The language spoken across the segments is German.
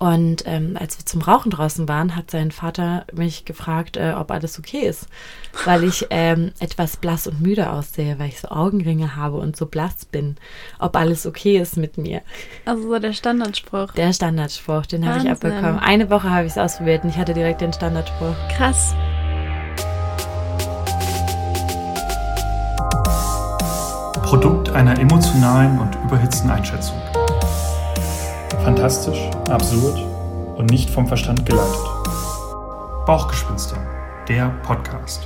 Und ähm, als wir zum Rauchen draußen waren, hat sein Vater mich gefragt, äh, ob alles okay ist, weil ich ähm, etwas blass und müde aussehe, weil ich so Augenringe habe und so blass bin. Ob alles okay ist mit mir. Also so der Standardspruch. Der Standardspruch, den habe ich abbekommen. Eine Woche habe ich es ausprobiert und ich hatte direkt den Standardspruch. Krass. Produkt einer emotionalen und überhitzten Einschätzung. Fantastisch, absurd und nicht vom Verstand geleitet. Bauchgespinster, der Podcast.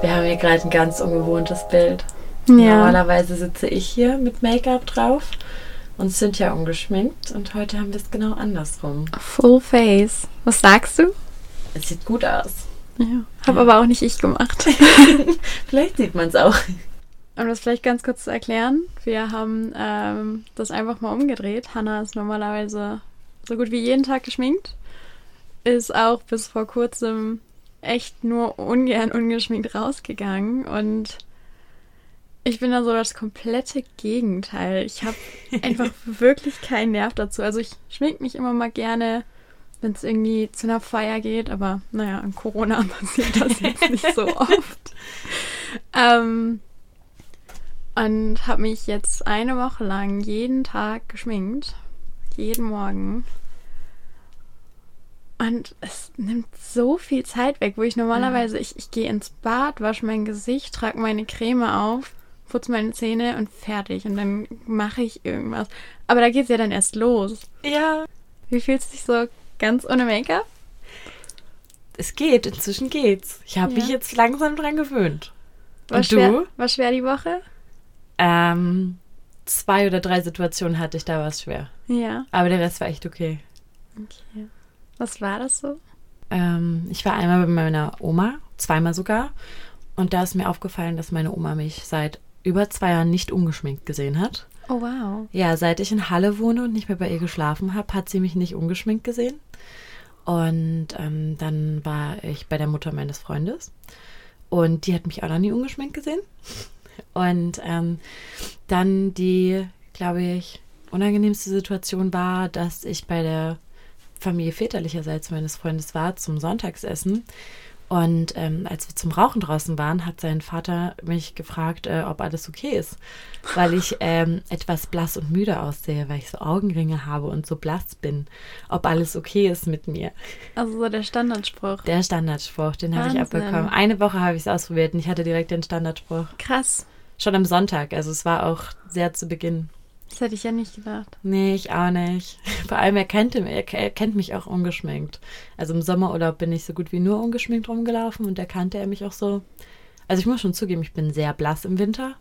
Wir haben hier gerade ein ganz ungewohntes Bild. Ja. Normalerweise sitze ich hier mit Make-up drauf und sind ja ungeschminkt und heute haben wir es genau andersrum. Full face. Was sagst du? Es sieht gut aus. Ja. Hab aber auch nicht ich gemacht. Vielleicht sieht man es auch. Um das vielleicht ganz kurz zu erklären, wir haben ähm, das einfach mal umgedreht. Hannah ist normalerweise so gut wie jeden Tag geschminkt, ist auch bis vor kurzem echt nur ungern ungeschminkt rausgegangen und ich bin da so das komplette Gegenteil. Ich habe einfach wirklich keinen Nerv dazu. Also ich schmink mich immer mal gerne, wenn es irgendwie zu einer Feier geht, aber naja, an Corona passiert das jetzt nicht so oft. Ähm, und habe mich jetzt eine Woche lang jeden Tag geschminkt. Jeden Morgen. Und es nimmt so viel Zeit weg, wo ich normalerweise, ich, ich gehe ins Bad, wasche mein Gesicht, trage meine Creme auf, putze meine Zähne und fertig. Und dann mache ich irgendwas. Aber da geht es ja dann erst los. Ja. Wie fühlst du dich so ganz ohne Make-up? Es geht, inzwischen geht's. Ich habe Ja. mich jetzt langsam dran gewöhnt. War Und schwer, du? War schwer die Woche? Ähm, zwei oder drei Situationen hatte ich, da war es schwer. Ja. Aber der Rest war echt okay. Okay. Was war das so? Ähm, ich war einmal bei meiner Oma, zweimal sogar. Und da ist mir aufgefallen, dass meine Oma mich seit über zwei Jahren nicht ungeschminkt gesehen hat. Oh, wow. Ja, seit ich in Halle wohne und nicht mehr bei ihr geschlafen habe, hat sie mich nicht ungeschminkt gesehen. Und ähm, dann war ich bei der Mutter meines Freundes. Und die hat mich auch noch nie ungeschminkt gesehen. Und ähm, dann die, glaube ich, unangenehmste Situation war, dass ich bei der Familie väterlicherseits meines Freundes war zum Sonntagsessen. Und ähm, als wir zum Rauchen draußen waren, hat sein Vater mich gefragt, äh, ob alles okay ist, weil ich ähm, etwas blass und müde aussehe, weil ich so Augenringe habe und so blass bin. Ob alles okay ist mit mir. Also so der Standardspruch. Der Standardspruch, den habe ich abbekommen. Eine Woche habe ich es ausprobiert und ich hatte direkt den Standardspruch. Krass. Schon am Sonntag, also es war auch sehr zu Beginn. Das hätte ich ja nicht gedacht. Nee, ich auch nicht. Vor allem, er kennt, er, er kennt mich auch ungeschminkt. Also im Sommerurlaub bin ich so gut wie nur ungeschminkt rumgelaufen und da kannte er mich auch so. Also ich muss schon zugeben, ich bin sehr blass im Winter.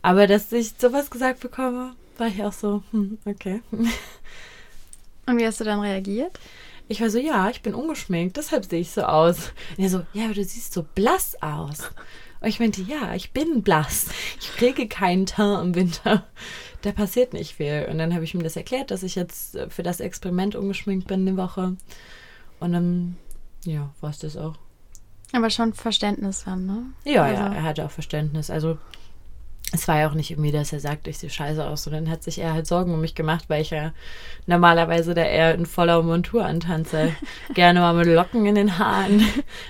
Aber dass ich sowas gesagt bekomme, war ich auch so, hm, okay. Und wie hast du dann reagiert? Ich war so, ja, ich bin ungeschminkt, deshalb sehe ich so aus. Und er so, ja, aber du siehst so blass aus. Und ich meinte, ja, ich bin blass. Ich kriege keinen Teint im Winter. Da passiert nicht viel. Und dann habe ich ihm das erklärt, dass ich jetzt äh, für das Experiment ungeschminkt bin eine Woche. Und dann, ja, war es das auch. Aber schon Verständnis dann, ne? Ja, Also- ja, er hatte auch Verständnis. Also es war ja auch nicht irgendwie, dass er sagt, ich sehe scheiße aus, sondern hat sich eher halt Sorgen um mich gemacht, weil ich ja normalerweise da eher in voller Montur antanze. gerne mal mit Locken in den Haaren.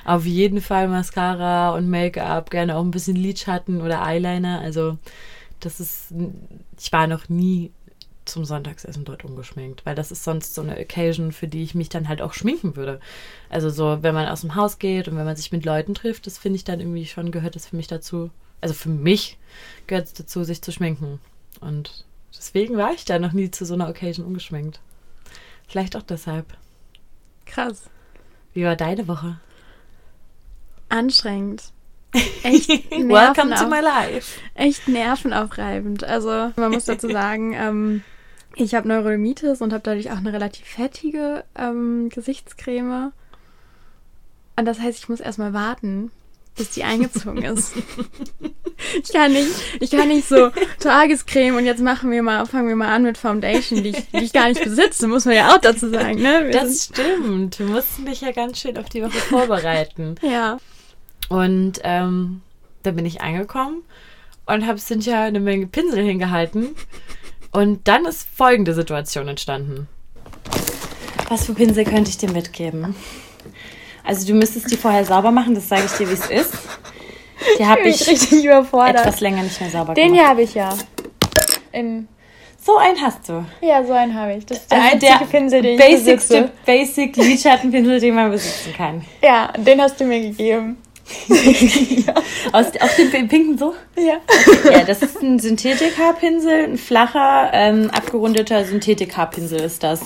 Auf jeden Fall Mascara und Make-up, gerne auch ein bisschen Lidschatten oder Eyeliner. Also das ist, ich war noch nie zum Sonntagsessen dort ungeschminkt, weil das ist sonst so eine Occasion, für die ich mich dann halt auch schminken würde. Also so, wenn man aus dem Haus geht und wenn man sich mit Leuten trifft, das finde ich dann irgendwie schon, gehört das für mich dazu. Also für mich gehört es dazu, sich zu schminken. Und deswegen war ich da noch nie zu so einer Occasion ungeschminkt. Vielleicht auch deshalb. Krass. Wie war deine Woche? Anstrengend. Echt Welcome to my life. echt nervenaufreibend. Also man muss dazu sagen, ähm, ich habe Neurodermitis und habe dadurch auch eine relativ fettige ähm, Gesichtscreme. Und das heißt, ich muss erstmal warten, bis die eingezogen ist. ich kann nicht, ich kann nicht so Tagescreme und jetzt machen wir mal, fangen wir mal an mit Foundation, die ich, die ich gar nicht besitze, muss man ja auch dazu sagen, ne? Wir Das stimmt. Wir mussten dich ja ganz schön auf die Woche vorbereiten. ja. Und ähm, da bin ich angekommen und habe Cynthia eine Menge Pinsel hingehalten. Und dann ist folgende Situation entstanden. Was für Pinsel könnte ich dir mitgeben? Also du müsstest die vorher sauber machen, das sage ich dir, wie es ist. Die habe Ich ich bin richtig überfordert. etwas länger nicht mehr sauber Den gemacht. hier habe ich ja. In, So einen hast du. ja, so einen habe ich. Das ist der Also einzige Pinsel, den ich besitze. basic Lidschattenpinsel, den man besitzen kann. Ja, den hast du mir gegeben. Aus, auf dem pinken so? Ja. Ja, das ist ein Synthetik-Haarpinsel, ein flacher, ähm, abgerundeter Synthetik-Haarpinsel ist das.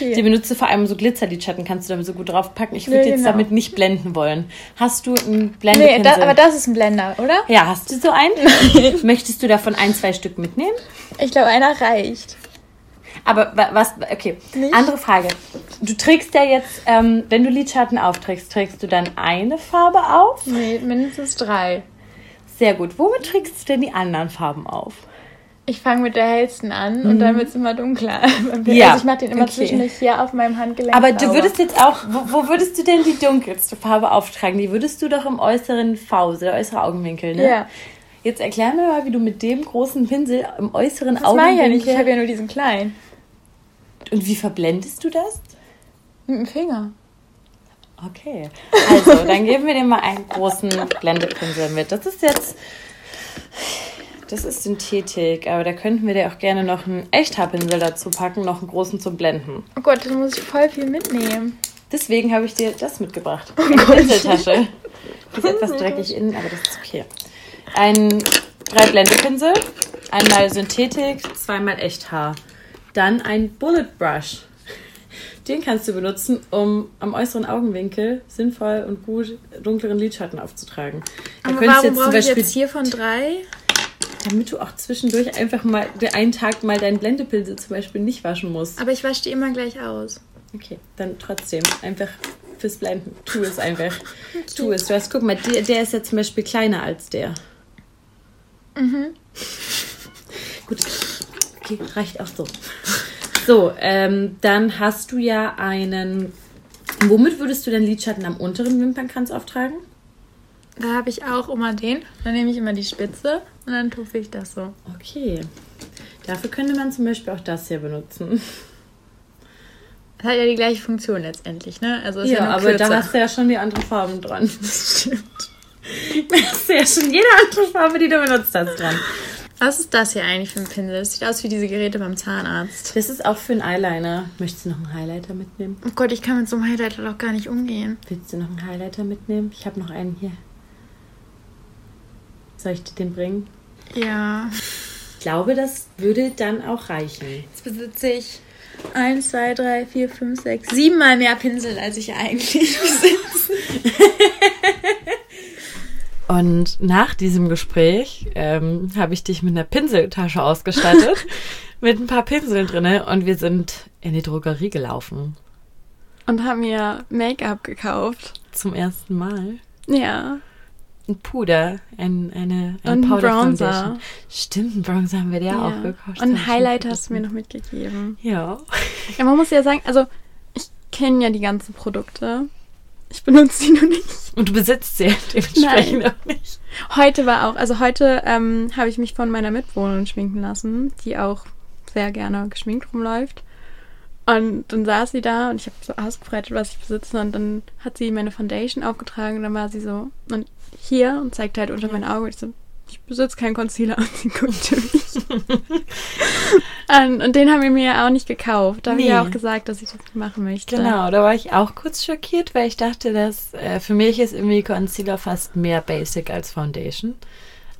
Die Okay. benutzt du vor allem so Glitzerlidschatten, kannst du damit so gut draufpacken. Ich würde Nee, jetzt genau. damit nicht blenden wollen. Hast du einen Nee, Blendepinsel? da, aber das ist ein Blender, oder? ja, hast du so einen? Möchtest du davon ein, zwei Stück mitnehmen? Ich glaube, einer reicht. Aber wa- was, okay, Nicht? andere Frage. Du trägst ja jetzt, ähm, wenn du Lidschatten aufträgst, trägst du dann eine Farbe auf? Nee, mindestens drei. Sehr gut. Womit trägst du denn die anderen Farben auf? Ich fange mit der hellsten an und dann wird es immer dunkler. Ja, Also ich mache den immer okay. zwischendurch hier auf meinem Handgelenk. Aber du würdest jetzt auch, wo, wo würdest du denn die dunkelste Farbe auftragen? Die würdest du doch im äußeren Fause, der äußere Augenwinkel, ne? Ja. Jetzt erklär mir mal, wie du mit dem großen Pinsel im äußeren Das mache ich ja Augenwinkel... nicht. Ich habe ja nur diesen kleinen. Und wie verblendest du das? Mit dem Finger. Okay. Also, dann geben wir dir mal einen großen Blendepinsel mit. Das ist jetzt... Das ist Synthetik, aber da könnten wir dir auch gerne noch einen Echthaarpinsel dazu packen, noch einen großen zum Blenden. Oh Gott, da muss ich voll viel mitnehmen. Deswegen habe ich dir das mitgebracht. Oh Eine Pinseltasche. Die ist etwas dreckig innen, aber das ist okay. Ein drei Blendepinsel, einmal Synthetik, zweimal Echthaar. Dann ein Bullet Brush. Den kannst du benutzen, um am äußeren Augenwinkel sinnvoll und gut dunkleren Lidschatten aufzutragen. Da Aber warum brauche ich Beispiel- jetzt hier von drei? damit du auch zwischendurch einfach mal einen Tag mal deinen Blendepinsel zum Beispiel nicht waschen musst. Aber ich wasche die immer gleich aus. Okay, dann trotzdem einfach fürs Blenden. Tu es einfach. Tu es. Du hast, guck mal, der, der ist ja zum Beispiel kleiner als der. Mhm. Gut. Okay, reicht auch so. So, ähm, dann hast du ja einen. Womit würdest du den Lidschatten am unteren Wimpernkranz auftragen? Da habe ich auch immer den. Dann nehme ich immer die Spitze und dann tupfe ich das so. Okay. Dafür könnte man zum Beispiel auch das hier benutzen. Das hat ja die gleiche Funktion letztendlich, ne? Also ist Ja, ja, aber da hast du ja schon die anderen Farben dran. Stimmt. Da hast du ja schon jede andere Farbe, die du benutzt hast, dran. Was ist das hier eigentlich für ein Pinsel? Das sieht aus wie diese Geräte beim Zahnarzt. Das ist auch für einen Eyeliner. Möchtest du noch einen Highlighter mitnehmen? Oh Gott, ich kann mit so einem Highlighter doch gar nicht umgehen. Willst du noch einen Highlighter mitnehmen? Ich habe noch einen hier. Soll ich dir den bringen? Ja. Ich glaube, das würde dann auch reichen. Jetzt besitze ich 1, 2, 3, 4, 5, 6, 7 mal mehr Pinsel, als ich eigentlich besitze. Und nach diesem Gespräch ähm, habe ich dich mit einer Pinseltasche ausgestattet, mit ein paar Pinseln drinne und wir sind in die Drogerie gelaufen. Und haben mir Make-up gekauft. Zum ersten Mal. Ja. Ein Puder, ein, eine, ein Und ein Powder Bronzer. Foundation. Stimmt, ein Bronzer haben wir dir auch gekauft. Und Das ein hab ich Highlight schon hast du mir noch mitgegeben. Ja. Ja, man muss ja sagen, also ich kenne ja die ganzen Produkte. Ich benutze die nur nicht. Und du besitzt sie dementsprechend Nein. auch nicht. Heute war auch, also heute ähm, habe ich mich von meiner Mitbewohnerin schminken lassen, die auch sehr gerne geschminkt rumläuft. Und dann saß sie da und ich habe so ausgebreitet, was ich besitze. Und dann hat sie meine Foundation aufgetragen und dann war sie so, und hier und zeigte halt unter mein Auge. Ich so, ich besitze keinen Concealer. Und sie guckte mich. und, und den haben wir mir ja auch nicht gekauft. Da habe ich ja Nee. auch gesagt, dass ich das nicht machen möchte. Genau, da war ich auch kurz schockiert, weil ich dachte, dass äh, für mich ist irgendwie Concealer fast mehr Basic als Foundation.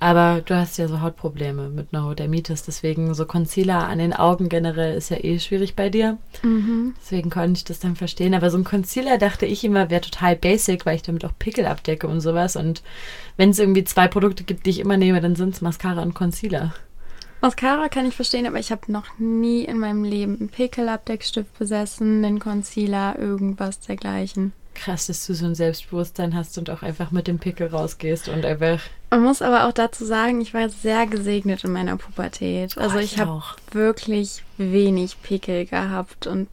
Aber du hast ja so Hautprobleme mit Neurodermitis, deswegen so Concealer an den Augen generell ist ja eh schwierig bei dir. Mhm. Deswegen konnte ich das dann verstehen. Aber so ein Concealer dachte ich immer, wäre total basic, weil ich damit auch Pickel abdecke und sowas. Und wenn es irgendwie zwei Produkte gibt, die ich immer nehme, dann sind es Mascara und Concealer. Mascara kann ich verstehen, aber ich habe noch nie in meinem Leben einen Pickelabdeckstift besessen, einen Concealer, irgendwas dergleichen. Krass, dass du so ein Selbstbewusstsein hast und auch einfach mit dem Pickel rausgehst und einfach. Man muss aber auch dazu sagen, ich war sehr gesegnet in meiner Pubertät. Also Oh, ich ich habe wirklich wenig Pickel gehabt und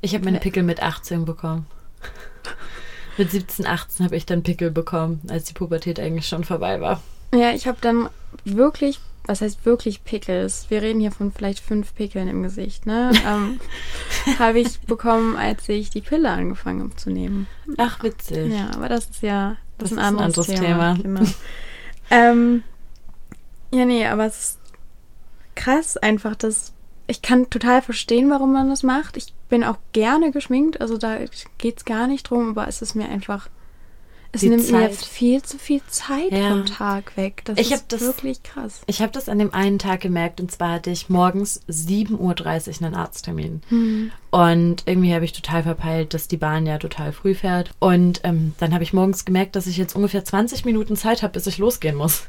Ich habe meine Pickel mit 18 bekommen. mit 17, 18 habe ich dann Pickel bekommen, als die Pubertät eigentlich schon vorbei war. ja, ich habe dann wirklich, was heißt wirklich Pickles? Wir reden hier von vielleicht fünf Pickeln im Gesicht, ne? ähm, habe ich bekommen, als ich die Pille angefangen habe zu nehmen. Ach, witzig. Ja, aber das ist ja das, Das ist ein ist ein anderes, anderes Thema. Thema. Genau. ähm, ja, nee, aber es ist krass einfach, dass ich kann total verstehen, warum man das macht. Ich bin auch gerne geschminkt, also da geht's gar nicht drum, aber es ist mir einfach, es nimmt mir Zeit. jetzt viel zu viel Zeit Ja. vom Tag weg. Das Ich ist das- wirklich krass. Ich habe das an dem einen Tag gemerkt und zwar hatte ich morgens 7.30 Uhr einen Arzttermin. Und irgendwie habe ich total verpeilt, dass die Bahn ja total früh fährt. Und ähm, dann habe ich morgens gemerkt, dass ich jetzt ungefähr 20 Minuten Zeit habe, bis ich losgehen muss.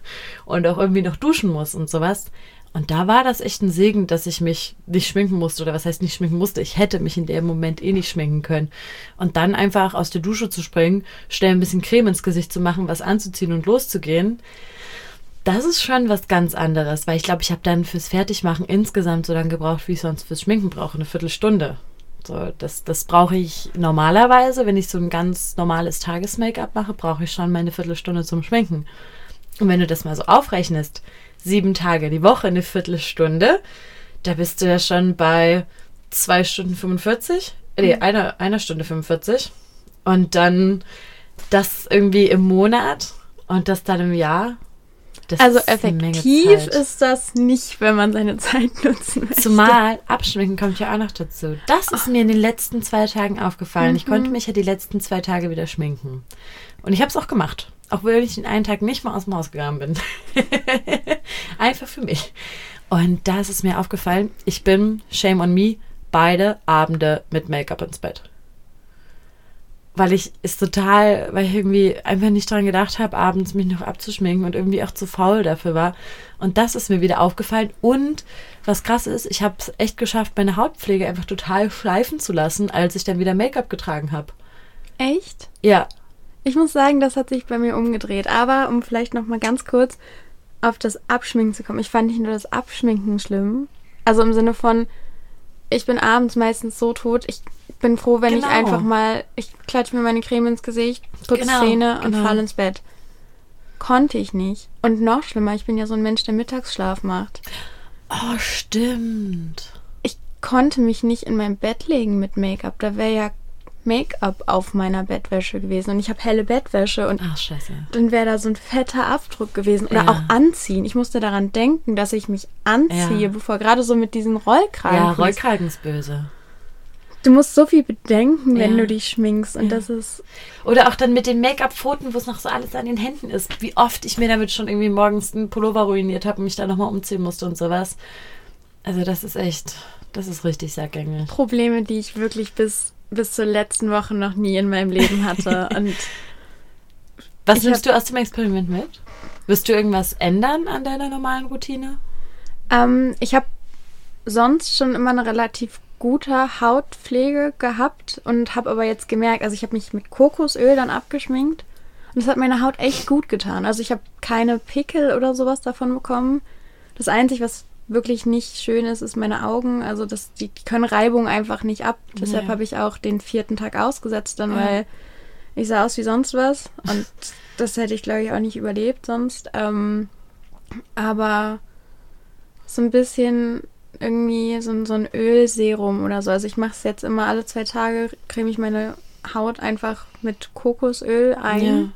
Und auch irgendwie noch duschen muss und sowas. Und da war das echt ein Segen, dass ich mich nicht schminken musste. Oder was heißt nicht schminken musste? Ich hätte mich in dem Moment eh nicht schminken können. Und dann einfach aus der Dusche zu springen, schnell ein bisschen Creme ins Gesicht zu machen, was anzuziehen und loszugehen. Das ist schon was ganz anderes, weil ich glaube, ich habe dann fürs Fertigmachen insgesamt so lange gebraucht, wie ich sonst fürs Schminken brauche, eine Viertelstunde. So, das, das brauche ich normalerweise, wenn ich so ein ganz normales Tages-Make-up mache, brauche ich schon meine Viertelstunde zum Schminken. Und wenn du das mal so aufrechnest, sieben Tage die Woche eine Viertelstunde, da bist du ja schon bei zwei Stunden 45, nee, einer, einer Stunde 45. Und dann das irgendwie im Monat und das dann im Jahr. Das Also ist effektiv Zeit. ist das nicht, wenn man seine Zeit nutzen möchte. Zumal abschminken kommt ja auch noch dazu. Das ist mir in den letzten zwei Tagen aufgefallen. Ich konnte mich ja die letzten zwei Tage wieder schminken. Und ich habe es auch gemacht. Auch wenn ich den einen Tag nicht mal aus dem Haus gegangen bin. Einfach für mich. Und da ist es mir aufgefallen, ich bin, shame on me, beide Abende mit Make-up ins Bett. Weil ich es total, weil ich irgendwie einfach nicht dran gedacht habe, abends mich noch abzuschminken und irgendwie auch zu faul dafür war. Und das ist mir wieder aufgefallen. Und was krass ist, ich habe es echt geschafft, meine Hautpflege einfach total schleifen zu lassen, als ich dann wieder Make-up getragen habe. Echt? Ja, Ich muss sagen, das hat sich bei mir umgedreht. Aber um vielleicht noch mal ganz kurz auf das Abschminken zu kommen. Ich fand nicht nur das Abschminken schlimm. Also im Sinne von, ich bin abends meistens so tot. Ich bin froh, wenn ich Genau. einfach mal, ich klatsche mir meine Creme ins Gesicht, putze Genau, Zähne und genau. fall ins Bett. Konnte ich nicht. Und noch schlimmer, ich bin ja so ein Mensch, der Mittagsschlaf macht. Oh, stimmt. Ich konnte mich nicht in mein Bett legen mit Make-up. Da wäre ja Make-up auf meiner Bettwäsche gewesen. Und ich habe helle Bettwäsche und Ach, scheiße. dann wäre da so ein fetter Abdruck gewesen. Oder Ja. auch anziehen. Ich musste daran denken, dass ich mich anziehe, Ja. bevor gerade so mit diesen Rollkragen. Ja, Rollkragen ist böse. Du musst so viel bedenken, wenn Ja. du dich schminkst. Und das ist. Oder auch dann mit den Make-up-Pfoten, wo es noch so alles an den Händen ist. Wie oft ich mir damit schon irgendwie morgens einen Pullover ruiniert habe und mich da nochmal umziehen musste und sowas. Also das ist echt, das ist richtig sackgängig. Probleme, die ich wirklich bis, bis zur letzten Woche noch nie in meinem Leben hatte. Und Was nimmst du aus dem Experiment mit? Wirst du irgendwas ändern an deiner normalen Routine? ähm, ich habe sonst schon immer eine relativ gute Hautpflege gehabt und habe aber jetzt gemerkt, also ich habe mich mit Kokosöl dann abgeschminkt und das hat meine Haut echt gut getan. Also ich habe keine Pickel oder sowas davon bekommen. Das Einzige, was wirklich nicht schön ist, ist meine Augen. Also das, die, die können Reibung einfach nicht ab. Deshalb Ja. habe ich auch den vierten Tag ausgesetzt dann, Ja. weil ich sah aus wie sonst was und das hätte ich glaube ich auch nicht überlebt sonst. Ähm, aber so ein bisschen irgendwie so, ein- so ein Ölserum oder so. Also ich mache es jetzt immer alle zwei Tage, creme ich meine Haut einfach mit Kokosöl ein.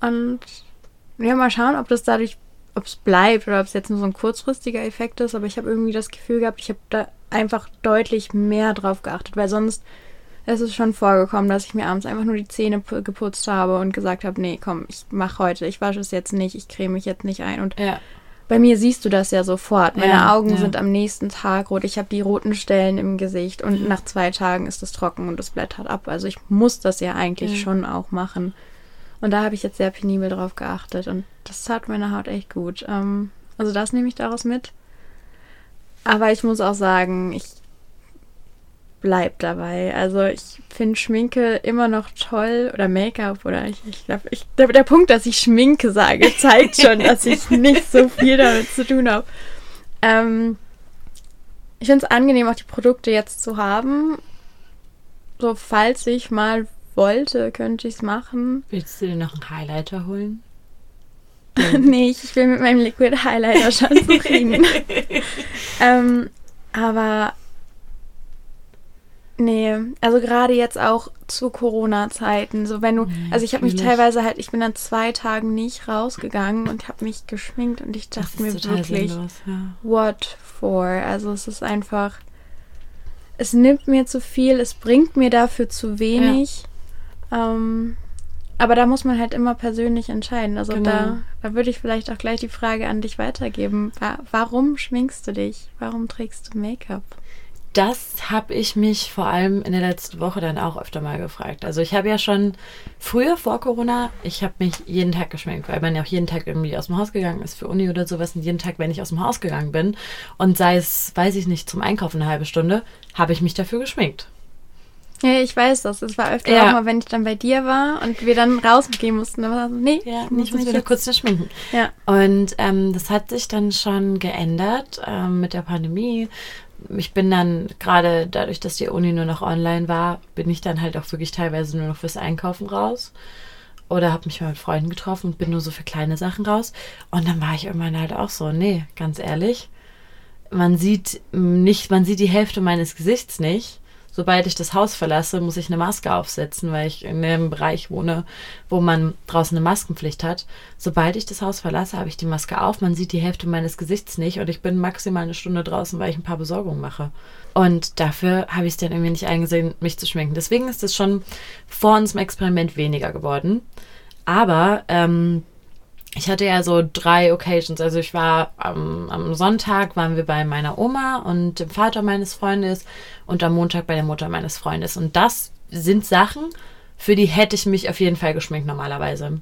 Und ja, mal schauen, ob das dadurch, ob es bleibt oder ob es jetzt nur so ein kurzfristiger Effekt ist. Aber ich habe irgendwie das Gefühl gehabt, ich habe da einfach deutlich mehr drauf geachtet, weil sonst ist es schon vorgekommen, dass ich mir abends einfach nur die Zähne pu- geputzt habe und gesagt habe, nee, komm, ich mache heute, ich wasche es jetzt nicht, ich creme mich jetzt nicht ein. Und Ja. bei mir siehst du das ja sofort. Meine Ja, Augen ja. sind am nächsten Tag rot. Ich habe die roten Stellen im Gesicht und nach zwei Tagen ist es trocken und es blättert ab. Also ich muss das ja eigentlich schon auch machen. Und da habe ich jetzt sehr penibel drauf geachtet und das tat meine Haut echt gut. Ähm, also das nehme ich daraus mit. Aber ich muss auch sagen, ich bleib dabei. Also ich finde Schminke immer noch toll oder Make-up oder ich, ich glaube, der, der Punkt, dass ich Schminke sage, zeigt schon, dass ich nicht so viel damit zu tun habe. Ähm, ich finde es angenehm, auch die Produkte jetzt zu haben. So, falls ich mal wollte, könnte ich es machen. Willst du dir noch einen Highlighter holen? nee, ich bin mit meinem Liquid Highlighter schon zufrieden. ähm, aber nee, also gerade jetzt auch zu Corona-Zeiten, so wenn du, Ja, also ich habe mich teilweise halt, ich bin dann zwei Tagen nicht rausgegangen und habe mich geschminkt und ich dachte mir wirklich, sinnlos, ja. what for? Also es ist einfach, es nimmt mir zu viel, es bringt mir dafür zu wenig. Ähm, aber da muss man halt immer persönlich entscheiden. Also Genau. da, da würde ich vielleicht auch gleich die Frage an dich weitergeben. Wa warum schminkst du dich? Warum trägst du Make-up? Das habe ich mich vor allem in der letzten Woche dann auch öfter mal gefragt. Also ich habe ja schon früher vor Corona, ich habe mich jeden Tag geschminkt, weil man ja auch jeden Tag irgendwie aus dem Haus gegangen ist für Uni oder sowas. Und jeden Tag, wenn ich aus dem Haus gegangen bin und sei es, weiß ich nicht, zum Einkaufen eine halbe Stunde, habe ich mich dafür geschminkt. Ja, ich weiß das. Es war öfter Ja. auch mal, wenn ich dann bei dir war und wir dann rausgehen mussten. War so, nee, Ja, ich muss ich muss mich wieder kurz schminken. Ja. Und ähm, das hat sich dann schon geändert ähm, mit der Pandemie. Ich bin dann gerade dadurch, dass die Uni nur noch online war, bin ich dann halt auch wirklich teilweise nur noch fürs Einkaufen raus. Oder habe mich mal mit Freunden getroffen und bin nur so für kleine Sachen raus. Und dann war ich irgendwann halt auch so, nee, ganz ehrlich, man sieht nicht, man sieht die Hälfte meines Gesichts nicht. Sobald ich das Haus verlasse, muss ich eine Maske aufsetzen, weil ich in einem Bereich wohne, wo man draußen eine Maskenpflicht hat. Sobald ich das Haus verlasse, habe ich die Maske auf. Man sieht die Hälfte meines Gesichts nicht und ich bin maximal eine Stunde draußen, weil ich ein paar Besorgungen mache. Und dafür habe ich es dann irgendwie nicht eingesehen, mich zu schminken. Deswegen ist es schon vor unserem Experiment weniger geworden. Aber ähm, ich hatte ja so drei Occasions. Also ich war am, am Sonntag waren wir bei meiner Oma und dem Vater meines Freundes und am Montag bei der Mutter meines Freundes. Und das sind Sachen, für die hätte ich mich auf jeden Fall geschminkt normalerweise.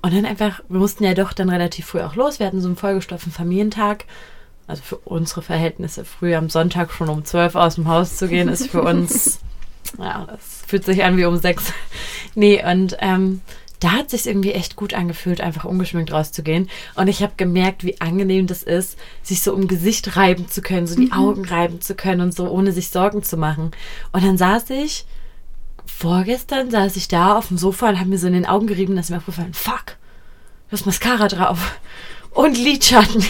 Und dann einfach, wir mussten ja doch dann relativ früh auch los. Wir hatten so einen vollgestopften Familientag. Also für unsere Verhältnisse früh am Sonntag schon um 12 aus dem Haus zu gehen, ist für uns, ja, das fühlt sich an wie um sechs. Nee, und ähm, da hat sich irgendwie echt gut angefühlt, einfach ungeschminkt rauszugehen. Und ich habe gemerkt, wie angenehm das ist, sich so um Gesicht reiben zu können, so die Augen reiben zu können und so, ohne sich Sorgen zu machen. Und dann saß ich, vorgestern saß ich da auf dem Sofa und habe mir so in den Augen gerieben, dass mir aufgefallen, fuck, du hast Mascara drauf. Und Lidschatten.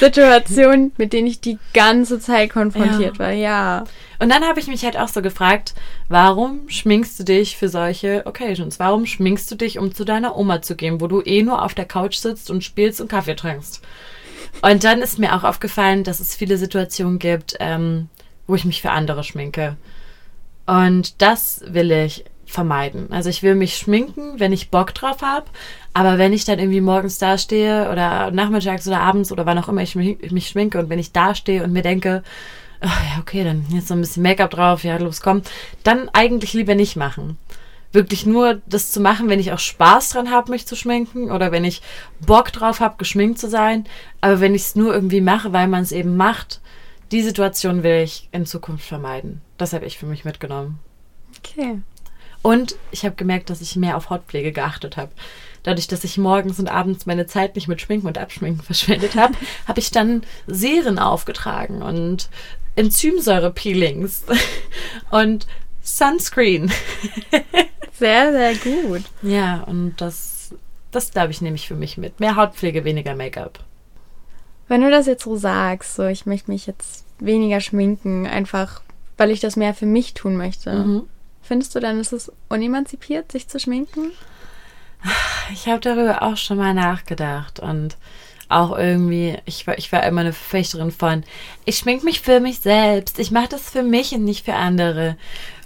Situationen, mit denen ich die ganze Zeit konfrontiert Ja. war. Ja. Und dann habe ich mich halt auch so gefragt, warum schminkst du dich für solche Occasions? Warum schminkst du dich, um zu deiner Oma zu gehen, wo du eh nur auf der Couch sitzt und spielst und Kaffee trinkst? Und dann ist mir auch aufgefallen, dass es viele Situationen gibt, ähm, wo ich mich für andere schminke. Und das will ich vermeiden. Also ich will mich schminken, wenn ich Bock drauf habe, aber wenn ich dann irgendwie morgens dastehe oder nachmittags oder abends oder wann auch immer ich mich, schminke und wenn ich dastehe und mir denke, ach ja, okay, dann jetzt so ein bisschen Make-up drauf, ja, los, komm, dann eigentlich lieber nicht machen. Wirklich nur das zu machen, wenn ich auch Spaß dran habe, mich zu schminken oder wenn ich Bock drauf habe, geschminkt zu sein. Aber wenn ich es nur irgendwie mache, weil man es eben macht, die Situation will ich in Zukunft vermeiden. Das habe ich für mich mitgenommen. Okay. Und ich habe gemerkt, dass ich mehr auf Hautpflege geachtet habe. Dadurch, dass ich morgens und abends meine Zeit nicht mit Schminken und Abschminken verschwendet habe, habe ich dann Serien aufgetragen und Enzymsäure-Peelings und Sunscreen. Sehr, sehr gut. Ja, und das, das glaube ich, nehme ich für mich mit. Mehr Hautpflege, weniger Make-up. Wenn du das jetzt so sagst, so ich möchte mich jetzt weniger schminken, einfach weil ich das mehr für mich tun möchte. Mhm. Findest du dann, ist es unemanzipiert, sich zu schminken? Ich habe darüber auch schon mal nachgedacht und auch irgendwie, ich war, ich war immer eine Verfechterin von, ich schmink mich für mich selbst, ich mache das für mich und nicht für andere.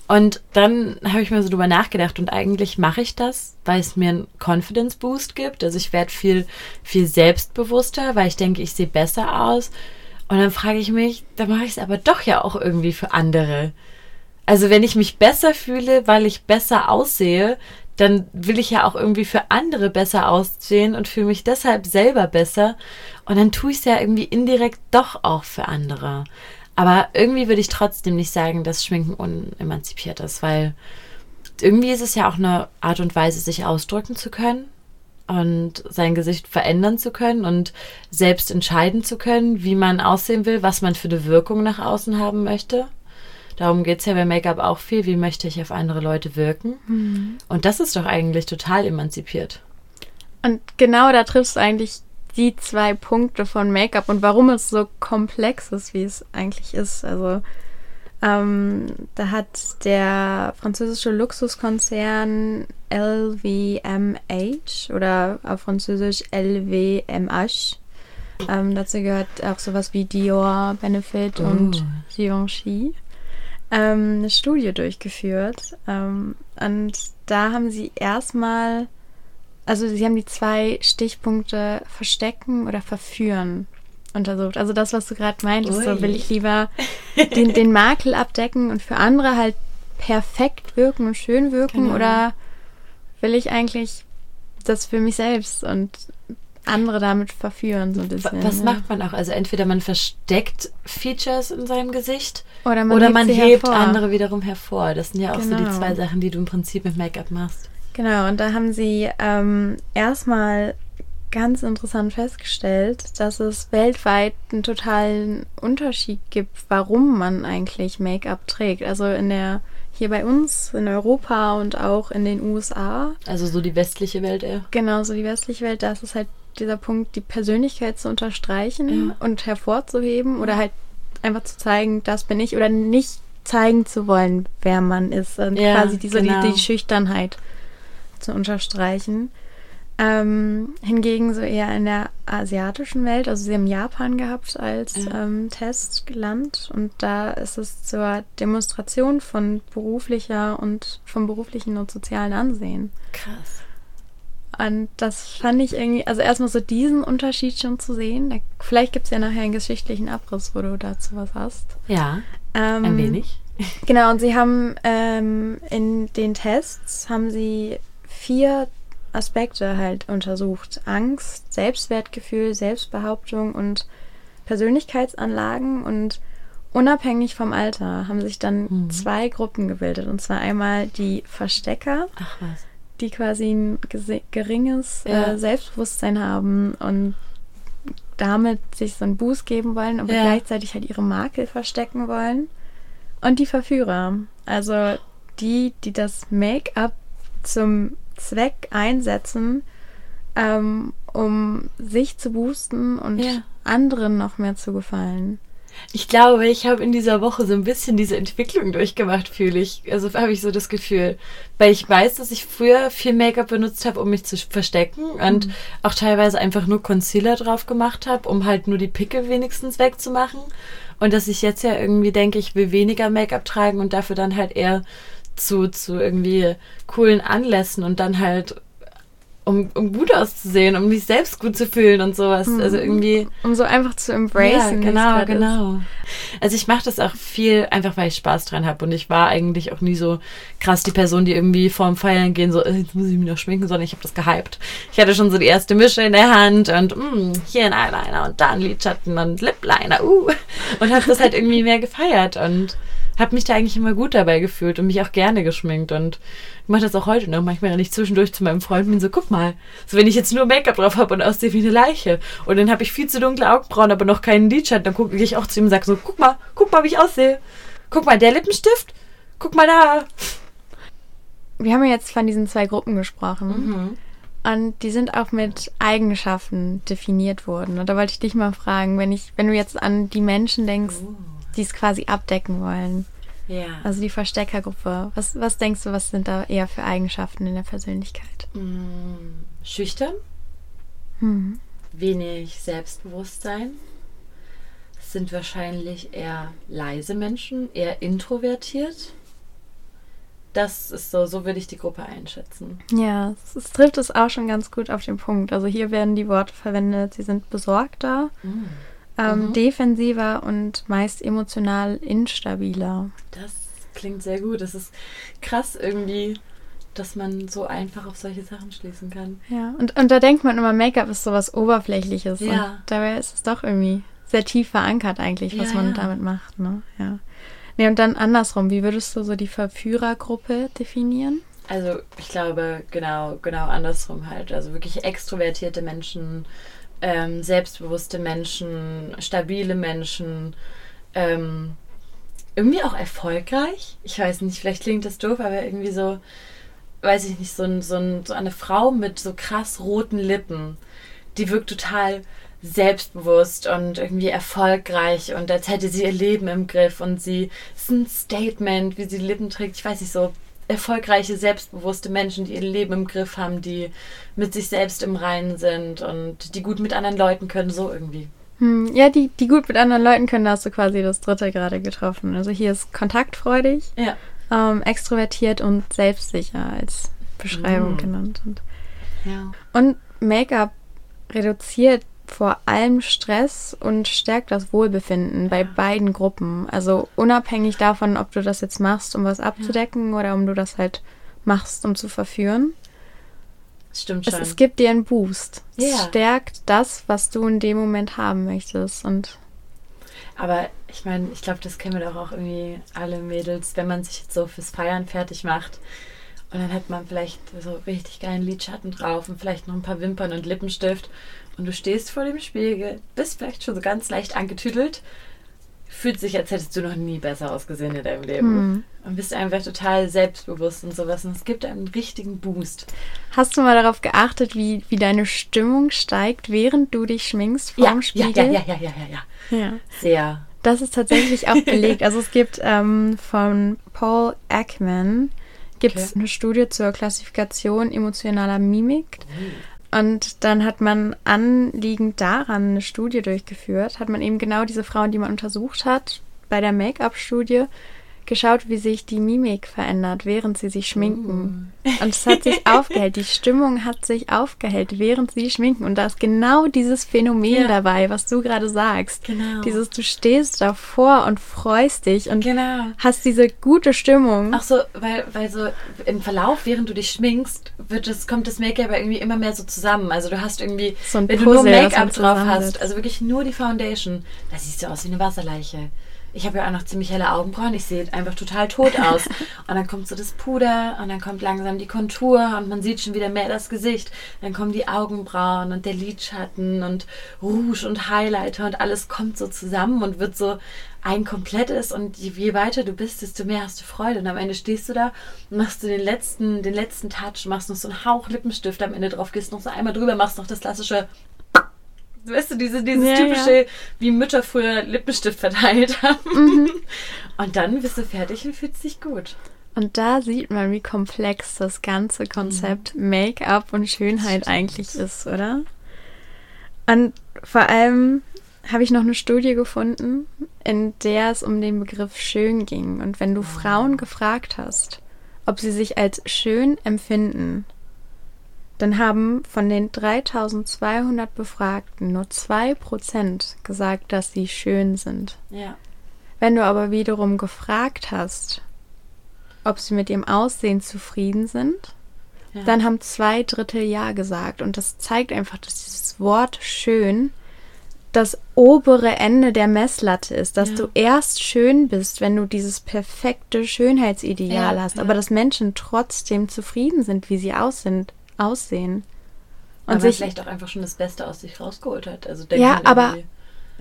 Und dann habe ich mir so drüber nachgedacht und eigentlich mache ich das, weil es mir einen Confidence Boost gibt. Also ich werde viel, viel selbstbewusster, weil ich denke, ich sehe besser aus. Und dann frage ich mich, da mache ich es aber doch ja auch irgendwie für andere. Also wenn ich mich besser fühle, weil ich besser aussehe, dann will ich ja auch irgendwie für andere besser aussehen und fühle mich deshalb selber besser. Und dann tue ich es ja irgendwie indirekt doch auch für andere. Aber irgendwie würde ich trotzdem nicht sagen, dass Schminken unemanzipiert ist, weil irgendwie ist es ja auch eine Art und Weise, sich ausdrücken zu können und sein Gesicht verändern zu können und selbst entscheiden zu können, wie man aussehen will, was man für eine Wirkung nach außen haben möchte. Darum geht es ja bei Make-up auch viel. Wie möchte ich auf andere Leute wirken? Und das ist doch eigentlich total emanzipiert. Und genau da triffst du eigentlich die zwei Punkte von Make-up und warum es so komplex ist, wie es eigentlich ist. Also ähm, da hat der französische Luxuskonzern LVMH oder auf Französisch LVMH. Ähm, dazu gehört auch sowas wie Dior, Benefit Oh. und Givenchy. Ähm, eine Studie durchgeführt. Ähm, und da haben sie erstmal, also sie haben die zwei Stichpunkte Verstecken oder Verführen untersucht. Also das, was du gerade meintest, Ui. so will ich lieber den, den Makel abdecken und für andere halt perfekt wirken und schön wirken Genau. oder will ich eigentlich das für mich selbst und andere damit verführen so ein bisschen. Was ne? macht man auch? Also entweder man versteckt Features in seinem Gesicht Oder man oder hebt man hebt andere wiederum hervor. Das sind ja auch so die Genau. zwei Sachen, die du im Prinzip mit Make-up machst. Genau, und da haben sie ähm, erstmal ganz interessant festgestellt, dass es weltweit einen totalen Unterschied gibt, warum man eigentlich Make-up trägt. Also in der hier bei uns in Europa und auch in den USA, Also so die westliche Welt eher. genauso die westliche Welt, da ist es halt dieser Punkt, die Persönlichkeit zu unterstreichen Ja. und hervorzuheben oder halt einfach zu zeigen, das bin ich oder nicht zeigen zu wollen, wer man ist. Und Ja, quasi diese genau. die, die Schüchternheit zu unterstreichen. Ähm, hingegen so eher in der asiatischen Welt, also sie haben Japan gehabt als Ja. ähm, Testland und da ist es zur Demonstration von beruflicher und vom beruflichen und sozialen Ansehen. Krass. Und das fand ich irgendwie, also erstmal so diesen Unterschied schon zu sehen. Da, vielleicht gibt es ja nachher einen geschichtlichen Abriss, wo du dazu was hast. Ja, Ähm, ein wenig. Genau, und sie haben ähm, in den Tests haben sie vier Aspekte halt untersucht. Angst, Selbstwertgefühl, Selbstbehauptung und Persönlichkeitsanlagen und unabhängig vom Alter haben sich dann Mhm. zwei Gruppen gebildet. Und zwar einmal die Verstecker, Ach was. Die quasi ein geringes Ja. äh, Selbstbewusstsein haben und damit sich so einen Boost geben wollen, aber Ja. gleichzeitig halt ihre Makel verstecken wollen. Und die Verführer, also die, die das Make-up zum Zweck einsetzen, ähm, um sich zu boosten und Ja. anderen noch mehr zu gefallen. Ich glaube, ich habe in dieser Woche so ein bisschen diese Entwicklung durchgemacht, fühle ich. Also habe ich so das Gefühl. Weil ich weiß, dass ich früher viel Make-up benutzt habe, um mich zu verstecken und auch teilweise einfach nur Concealer drauf gemacht habe, um halt nur die Pickel wenigstens wegzumachen. Und dass ich jetzt ja irgendwie denke, ich will weniger Make-up tragen und dafür dann halt eher zu, zu irgendwie coolen Anlässen und dann halt um, um gut auszusehen, um mich selbst gut zu fühlen und sowas. Also irgendwie. Um so einfach zu Ja, embracen. es genau, grad ist. genau. Also ich mache das auch viel, einfach weil ich Spaß dran habe. Und ich war eigentlich auch nie so krass die Person, die irgendwie vorm Feiern gehen, so, äh, jetzt muss ich mich noch schminken, sondern ich habe das gehypt. Ich hatte schon so die erste Mische in der Hand und mh, hier ein Eyeliner und da ein Lidschatten und Lipliner, uh. Und habe das halt irgendwie mehr gefeiert und habe mich da eigentlich immer gut dabei gefühlt und mich auch gerne geschminkt und ich mache das auch heute noch. Manchmal renne ich zwischendurch zu meinem Freund und bin so, guck mal, so wenn ich jetzt nur Make-up drauf habe und aussehe wie eine Leiche und dann habe ich viel zu dunkle Augenbrauen, aber noch keinen Lidschatten, dann gucke ich auch zu ihm und sage so, guck mal, guck mal, wie ich aussehe. Guck mal, der Lippenstift, guck mal da. Wir haben ja jetzt von diesen zwei Gruppen gesprochen. Mhm. Und die sind auch mit Eigenschaften definiert worden. Und da wollte ich dich mal fragen, wenn ich, wenn du jetzt an die Menschen denkst, die es quasi abdecken wollen, Ja. also die Versteckergruppe, was, was denkst du, was sind da eher für Eigenschaften in der Persönlichkeit? Mm, Schüchtern, Hm. wenig Selbstbewusstsein. Sind wahrscheinlich eher leise Menschen, eher introvertiert. Das ist so, so würde ich die Gruppe einschätzen. Ja, es, es trifft es auch schon ganz gut auf den Punkt. Also hier werden die Worte verwendet, sie sind besorgter, ähm, Mhm. defensiver und meist emotional instabiler. Das klingt sehr gut. Das ist krass irgendwie, dass man so einfach auf solche Sachen schließen kann. Ja, und, und da denkt man immer, Make-up ist sowas Oberflächliches. Ja. Und dabei ist es doch irgendwie sehr tief verankert eigentlich, was Ja, man ja. damit macht. Ne? Ja. Nee, und dann andersrum, wie würdest du so die Verführergruppe definieren? Also ich glaube genau, genau andersrum halt. Also wirklich extrovertierte Menschen, ähm, selbstbewusste Menschen, stabile Menschen, ähm, irgendwie auch erfolgreich. Ich weiß nicht, vielleicht klingt das doof, aber irgendwie so weiß ich nicht, so, ein, so, ein, so eine Frau mit so krass roten Lippen, die wirkt total selbstbewusst und irgendwie erfolgreich und als hätte sie ihr Leben im Griff und sie ist ein Statement, wie sie Lippen trägt. Ich weiß nicht, so erfolgreiche, selbstbewusste Menschen, die ihr Leben im Griff haben, die mit sich selbst im Reinen sind und die gut mit anderen Leuten können, so irgendwie. Hm, ja, die, die gut mit anderen Leuten können, da hast du quasi das dritte gerade getroffen. Also hier ist kontaktfreudig, Ja. ähm, extrovertiert und selbstsicher als Beschreibung Mm. genannt. Und, Ja. und Make-up reduziert vor allem Stress und stärkt das Wohlbefinden bei beiden Gruppen. Also unabhängig davon, ob du das jetzt machst, um was abzudecken oder um du das halt machst, um zu verführen. Stimmt Es, schon. es gibt dir einen Boost. Es Ja. stärkt das, was du in dem Moment haben möchtest. Und Aber ich meine, ich glaube, das kennen wir doch auch irgendwie alle Mädels, wenn man sich jetzt so fürs Feiern fertig macht und dann hat man vielleicht so richtig geilen Lidschatten drauf und vielleicht noch ein paar Wimpern und Lippenstift und du stehst vor dem Spiegel, bist vielleicht schon so ganz leicht angetüdelt, fühlt sich, als hättest du noch nie besser ausgesehen in deinem Leben Hm. und bist einfach total selbstbewusst und sowas und es gibt einen richtigen Boost. hast du mal darauf geachtet, wie, wie deine Stimmung steigt, während du dich schminkst vorm ja, ja, Spiegel? ja, ja, ja, ja, ja. ja. Sehr. Das ist tatsächlich auch belegt. Also es gibt ähm, von Paul Ekman gibt es Okay. eine Studie zur Klassifikation emotionaler Mimik. Und dann hat man anliegend daran eine Studie durchgeführt, hat man eben genau diese Frauen, die man untersucht hat, bei der Make-up-Studie geschaut, wie sich die Mimik verändert, während sie sich schminken. Und es hat sich aufgehellt, die Stimmung hat sich aufgehellt, während sie schminken. Und da ist genau dieses Phänomen Ja. dabei, was du gerade sagst. Genau. Dieses, du stehst davor und freust dich und Genau. hast diese gute Stimmung. Ach so, weil, weil so im Verlauf, während du dich schminkst, wird es, kommt das Make-up irgendwie immer mehr so zusammen. Also du hast irgendwie, So ein wenn du nur Puzzle, Make-up drauf hast, also wirklich nur die Foundation, da siehst du aus wie eine Wasserleiche. Ich habe ja auch noch ziemlich helle Augenbrauen, ich sehe einfach total tot aus. und dann kommt so das Puder und dann kommt langsam die Kontur und man sieht schon wieder mehr das Gesicht. Dann kommen die Augenbrauen und der Lidschatten und Rouge und Highlighter und alles kommt so zusammen und wird so ein komplettes und je, weiter du bist, desto mehr hast du Freude. Und am Ende stehst du da und machst du den letzten, den letzten Touch, machst noch so einen Hauch Lippenstift am Ende drauf, gehst noch so einmal drüber, machst noch das klassische Weißt du, diese, dieses Ja, typische, wie Mütter früher Lippenstift verteilt haben. Mhm. Und dann bist du fertig und fühlst dich gut. Und da sieht man, wie komplex das ganze Konzept Make-up und Schönheit eigentlich ist, oder? Und vor allem habe ich noch eine Studie gefunden, in der es um den Begriff schön ging. Und wenn du Frauen gefragt hast, ob sie sich als schön empfinden, dann haben von den 3200 Befragten nur 2% gesagt, dass sie schön sind. Ja. Wenn du aber wiederum gefragt hast, ob sie mit ihrem Aussehen zufrieden sind, ja. dann haben zwei Drittel Ja gesagt. Und das zeigt einfach, dass dieses Wort schön das obere Ende der Messlatte ist, dass Ja. du erst schön bist, wenn du dieses perfekte Schönheitsideal Ja, hast, aber dass Menschen trotzdem zufrieden sind, wie sie aussehen. Aussehen. Und Und sich, vielleicht auch einfach schon das Beste aus sich rausgeholt hat. Also Ja, aber-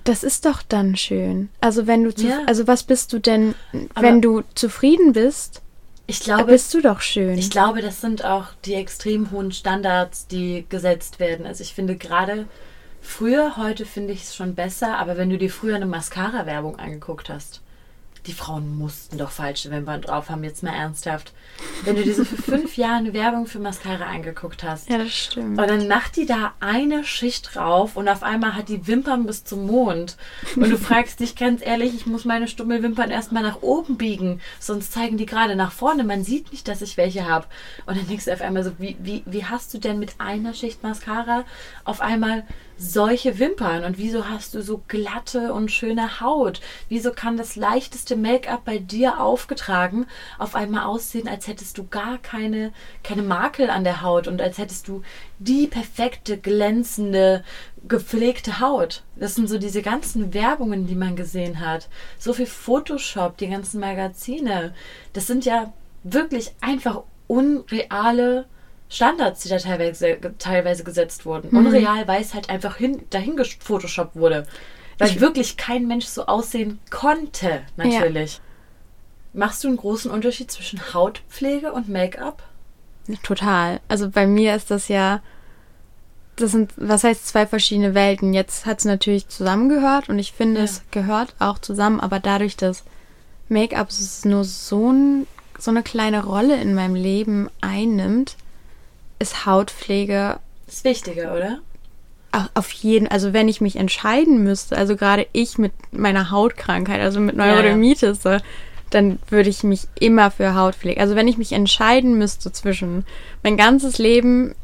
das ist doch dann schön. Also wenn du, Ja. also was bist du denn, Aber- wenn du zufrieden bist, ich glaube, bist du doch schön. Ich glaube, das sind auch die extrem hohen Standards, die gesetzt werden. Also ich finde gerade früher, heute finde ich es schon besser, aber wenn du dir früher eine Mascara-Werbung angeguckt hast, die Frauen mussten doch falsche Wimpern drauf haben, jetzt mal ernsthaft. Wenn du dir so für fünf Jahre eine Werbung für Mascara angeguckt hast, ja, das stimmt. und dann macht die da eine Schicht drauf und auf einmal hat die Wimpern bis zum Mond. Und du fragst dich ganz ehrlich, ich muss meine Stummelwimpern erstmal nach oben biegen, sonst zeigen die gerade nach vorne. Man sieht nicht, dass ich welche habe. Und dann denkst du auf einmal so, wie, wie, wie hast du denn mit einer Schicht Mascara auf einmal solche Wimpern? Und wieso hast du so glatte und schöne Haut? Wieso kann das leichteste Make-up bei dir aufgetragen auf einmal aussehen, als hättest du gar keine, keine Makel an der Haut und als hättest du die perfekte, glänzende, gepflegte Haut? Das sind so diese ganzen Werbungen, die man gesehen hat. So viel Photoshop, die ganzen Magazine. Das sind ja wirklich einfach unreale Standards, die da teilweise, teilweise gesetzt wurden. Unreal, weil es halt einfach hin, dahin gefotoshoppt wurde. Weil Ich- wirklich kein Mensch so aussehen konnte, natürlich. Machst du einen großen Unterschied zwischen Hautpflege und Make-up? Total. Also bei mir ist das ja, das sind, was heißt zwei verschiedene Welten. Jetzt hat es natürlich zusammengehört und ich finde, Ja. es gehört auch zusammen, aber dadurch, dass Make-up nur so, ein, so eine kleine Rolle in meinem Leben einnimmt, ist Hautpflege Ist wichtiger, oder? au- auf jeden, also wenn ich mich entscheiden müsste, also gerade ich mit meiner Hautkrankheit, also mit Ja, ja. Neurodermitis, so, dann würde ich mich immer für Hautpflege, also wenn ich mich entscheiden müsste zwischen mein ganzes Leben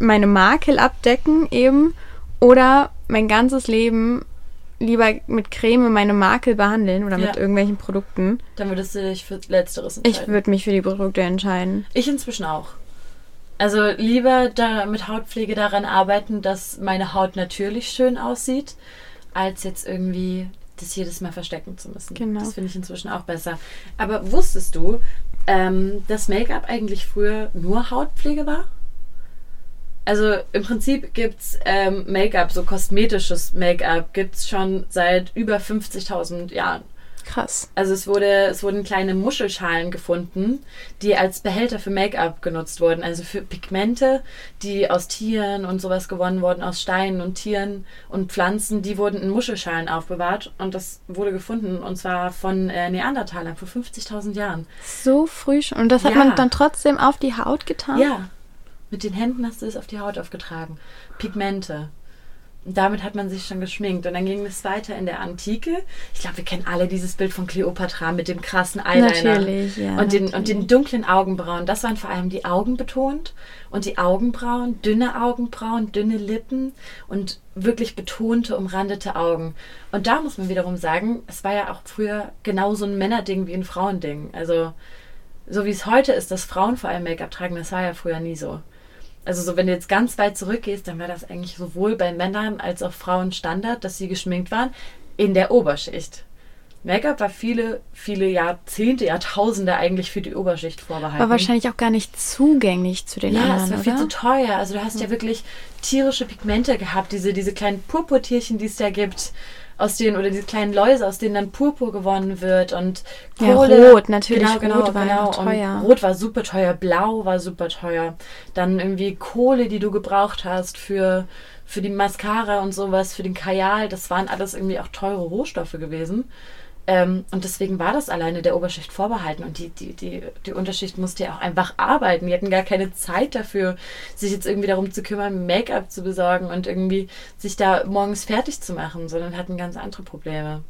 meine Makel abdecken eben oder mein ganzes Leben lieber mit Creme meine Makel behandeln oder mit Ja. irgendwelchen Produkten, Dann würdest du dich für Letzteres ich entscheiden. würde mich für die Produkte entscheiden. Ich inzwischen auch. Also lieber da mit Hautpflege daran arbeiten, dass meine Haut natürlich schön aussieht, als jetzt irgendwie das jedes Mal verstecken zu müssen. Genau. Das finde ich inzwischen auch besser. Aber wusstest du, ähm, dass Make-up eigentlich früher nur Hautpflege war? Also im Prinzip gibt es ähm, Make-up, so kosmetisches Make-up, gibt es schon seit über 50.000 Jahren. Krass. Also es wurde, es wurden kleine Muschelschalen gefunden, die als Behälter für Make-up genutzt wurden. Also für Pigmente, die aus Tieren und sowas gewonnen wurden, aus Steinen und Tieren und Pflanzen, die wurden in Muschelschalen aufbewahrt und das wurde gefunden und zwar von äh, Neandertalern vor 50.000 Jahren. So früh schon. Und das hat Ja. man dann trotzdem auf die Haut getan? Ja, mit den Händen hast du es auf die Haut aufgetragen. Pigmente. Und damit hat man sich schon geschminkt. Und dann ging es weiter in der Antike. Ich glaube, wir kennen alle dieses Bild von Kleopatra mit dem krassen Eyeliner. Natürlich, ja. Und den, und natürlich. den dunklen Augenbrauen. Das waren vor allem die Augen betont. Und die Augenbrauen, dünne Augenbrauen, dünne Lippen und wirklich betonte, umrandete Augen. Und da muss man wiederum sagen, es war ja auch früher genauso ein Männerding wie ein Frauending. Also, so wie es heute ist, dass Frauen vor allem Make-up tragen, das war ja früher nie so. Also so, wenn du jetzt ganz weit zurückgehst, dann war das eigentlich sowohl bei Männern als auch Frauen Standard, dass sie geschminkt waren in der Oberschicht. Make-up war viele, viele Jahrzehnte, Jahrtausende eigentlich für die Oberschicht vorbehalten. War wahrscheinlich auch gar nicht zugänglich zu den ja, anderen, es war viel oder? zu teuer. Also du hast ja wirklich tierische Pigmente gehabt, diese, diese kleinen Purpurtierchen, die es da gibt, aus denen, oder diese kleinen Läuse, aus denen dann Purpur gewonnen wird und Ja, Kohle. Rot, natürlich. Genau, genau, Rot war genau. teuer. Und Rot war super teuer, Blau war super teuer. Dann irgendwie Kohle, die du gebraucht hast für, für die Mascara und sowas, für den Kajal, das waren alles irgendwie auch teure Rohstoffe gewesen. Ähm, und deswegen war das alleine der Oberschicht vorbehalten. Und die, die, die, die Unterschicht musste ja auch einfach arbeiten. Die hatten gar keine Zeit dafür, sich jetzt irgendwie darum zu kümmern, Make-up zu besorgen und irgendwie sich da morgens fertig zu machen, sondern hatten ganz andere Probleme.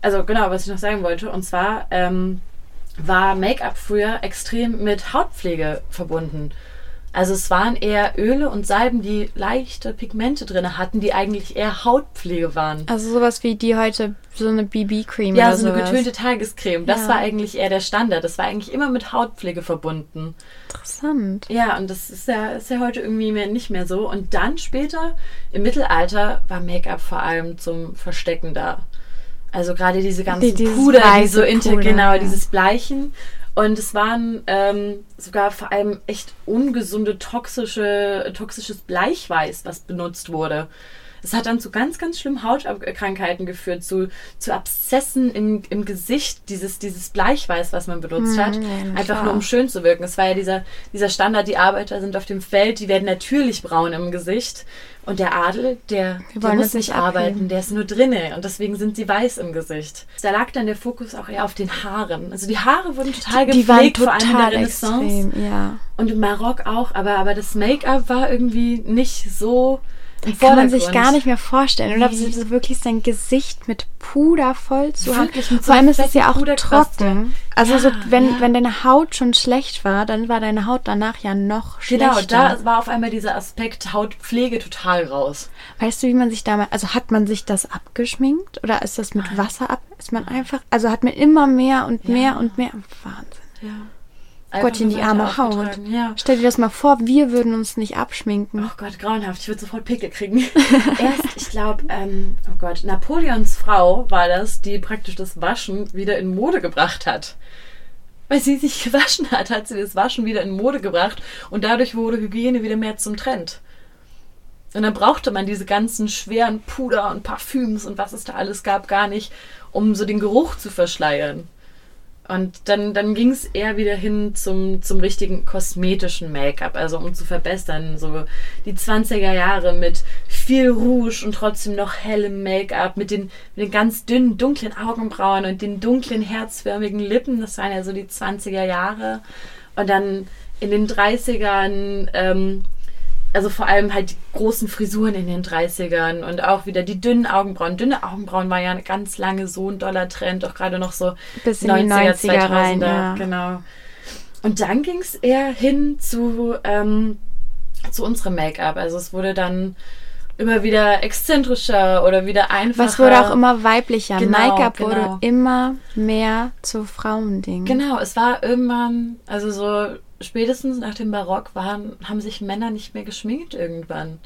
Also genau, was ich noch sagen wollte. Und zwar ähm, war Make-up früher extrem mit Hautpflege verbunden. Also es waren eher Öle und Salben, die leichte Pigmente drin hatten, die eigentlich eher Hautpflege waren. Also sowas wie die heute, so eine BB-Cream Ja, oder so eine sowas. getönte Tagescreme. Das Ja. war eigentlich eher der Standard. Das war eigentlich immer mit Hautpflege verbunden. Interessant. Ja, und das ist ja, ist ja heute irgendwie mehr, nicht mehr so. Und dann später, im Mittelalter, war Make-up vor allem zum Verstecken da. Also gerade diese ganzen Die- Puder, die so Puder, genau, ja. dieses Bleichen. Und es waren ähm, sogar vor allem echt ungesunde, toxische, toxisches Bleichweiß, was benutzt wurde. Es hat dann zu ganz, ganz schlimmen Hautkrankheiten geführt, zu, zu Abszessen im, im Gesicht, dieses, dieses Bleichweiß, was man benutzt Hm, hat. ja, Einfach klar. nur um schön zu wirken. Es war ja dieser, dieser Standard, die Arbeiter sind auf dem Feld, die werden natürlich braun im Gesicht. Und der Adel, der, der muss das nicht nicht abheben. arbeiten, der ist nur drinne. Und deswegen sind sie weiß im Gesicht. Da lag dann der Fokus auch eher auf den Haaren. Also die Haare wurden total Die waren gepflegt, vor allem in der total Renaissance. extrem, ja. Und im Marok auch. Aber, aber das Make-up war irgendwie nicht so im Kann man sich gar nicht mehr vorstellen, oder? Nee. So wirklich sein Gesicht mit Puder voll zu haben. Vor allem ist es ja auch trocken. Also Ja, so, wenn, ja. wenn deine Haut schon schlecht war, dann war deine Haut danach ja noch Genau, schlechter. da war auf einmal dieser Aspekt Hautpflege total raus. Weißt du, wie man sich damals, also hat man sich das abgeschminkt oder ist das mit Wasser ab? Ist man einfach, also hat man immer mehr und Ja. mehr und mehr. Wahnsinn. Ja. Gottchen, die nur weiter arme Haut. aufgetragen, Ja. Stell dir das mal vor, wir würden uns nicht abschminken. Oh Gott, grauenhaft. Ich würde sofort Pickel kriegen. Erst, ich glaube, ähm, oh Gott, Napoleons Frau war das, die praktisch das Waschen wieder in Mode gebracht hat. Weil sie sich gewaschen hat, hat sie das Waschen wieder in Mode gebracht und dadurch wurde Hygiene wieder mehr zum Trend. Und dann brauchte man diese ganzen schweren Puder und Parfüms und was es da alles gab gar nicht, um so den Geruch zu verschleiern. Und dann, dann ging es eher wieder hin zum, zum richtigen kosmetischen Make-up, also um zu verbessern. So die 20er Jahre mit viel Rouge und trotzdem noch hellem Make-up, mit den, mit den ganz dünnen, dunklen Augenbrauen und den dunklen, herzförmigen Lippen. Das waren ja so die 20er Jahre. Und dann in den 30ern ähm, also vor allem halt die großen Frisuren in den 30ern und auch wieder die dünnen Augenbrauen. Dünne Augenbrauen war ja ganz lange so ein doller Trend, auch gerade noch so Bis in 90er, die 90er 2000er, rein, ja. genau. Und dann ging es eher hin zu, ähm, zu unserem Make-up. Also es wurde dann immer wieder exzentrischer oder wieder einfacher. Was wurde auch immer weiblicher. Genau, Make-up genau. wurde immer mehr zu Frauending. Genau, es war irgendwann, also so spätestens nach dem Barock waren, haben sich Männer nicht mehr geschminkt irgendwann.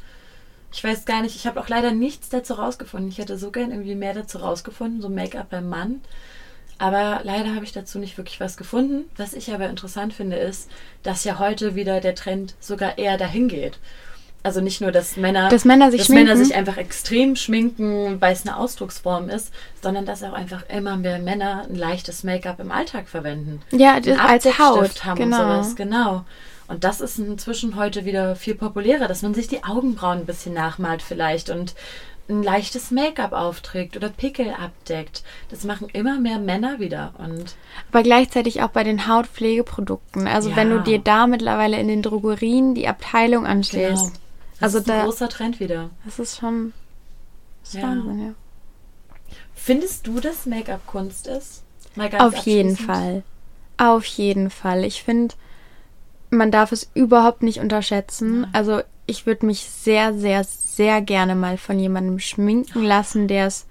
Ich weiß gar nicht, ich habe auch leider nichts dazu rausgefunden. Ich hätte so gern irgendwie mehr dazu rausgefunden, so Make-up beim Mann. Aber leider habe ich dazu nicht wirklich was gefunden. Was ich aber interessant finde, ist, dass ja heute wieder der Trend sogar eher dahin geht. Also nicht nur, dass Männer, dass Männer, sich, dass Männer sich einfach extrem schminken, weil es eine Ausdrucksform ist, sondern dass auch einfach immer mehr Männer ein leichtes Make-up im Alltag verwenden. Ja, das als Haut haben genau. und sowas. Genau. Und das ist inzwischen heute wieder viel populärer, dass man sich die Augenbrauen ein bisschen nachmalt vielleicht und ein leichtes Make-up aufträgt oder Pickel abdeckt. Das machen immer mehr Männer wieder. Und Aber gleichzeitig auch bei den Hautpflegeprodukten. Also ja. wenn du dir da mittlerweile in den Drogerien die Abteilung anstehst. Genau das also ist ein da, großer Trend wieder. Das ist schon das ist ja. Wahnsinn, ja. Findest du, dass Make-up Kunst ist? Auf jeden Fall. Auf jeden Fall. Ich finde, man darf es überhaupt nicht unterschätzen. Ja. Also ich würde mich sehr, sehr, sehr gerne mal von jemandem schminken lassen, der es,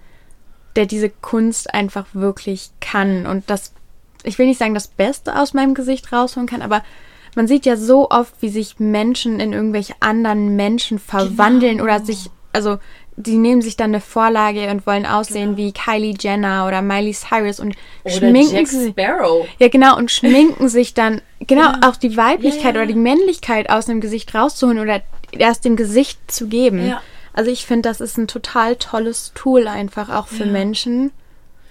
der diese Kunst einfach wirklich kann und das, ich will nicht sagen, das Beste aus meinem Gesicht rausholen kann, aber man sieht ja so oft, wie sich Menschen in irgendwelche anderen Menschen verwandeln genau. oder sich, also die nehmen sich dann eine Vorlage und wollen aussehen genau. wie Kylie Jenner oder Miley Cyrus und oder schminken Jack sich. Sparrow. Ja, genau, und schminken sich dann, genau, ja. auch die Weiblichkeit ja, ja. oder die Männlichkeit aus dem Gesicht rauszuholen oder erst dem Gesicht zu geben. Also ich finde, das ist ein total tolles Tool einfach auch für Menschen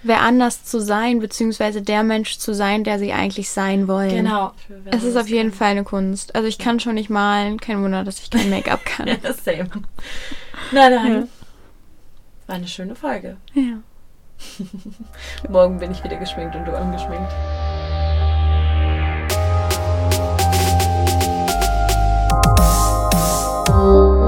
wer anders zu sein, beziehungsweise der Mensch zu sein, der sie eigentlich sein wollen. Genau. Es ist auf jeden kann. Fall eine Kunst. Also ich kann schon nicht malen, kein Wunder, dass ich kein Make-up kann. ja, same. Nein, nein. Ja. War eine schöne Folge. Ja. Morgen bin ich wieder geschminkt und du ungeschminkt. Oh.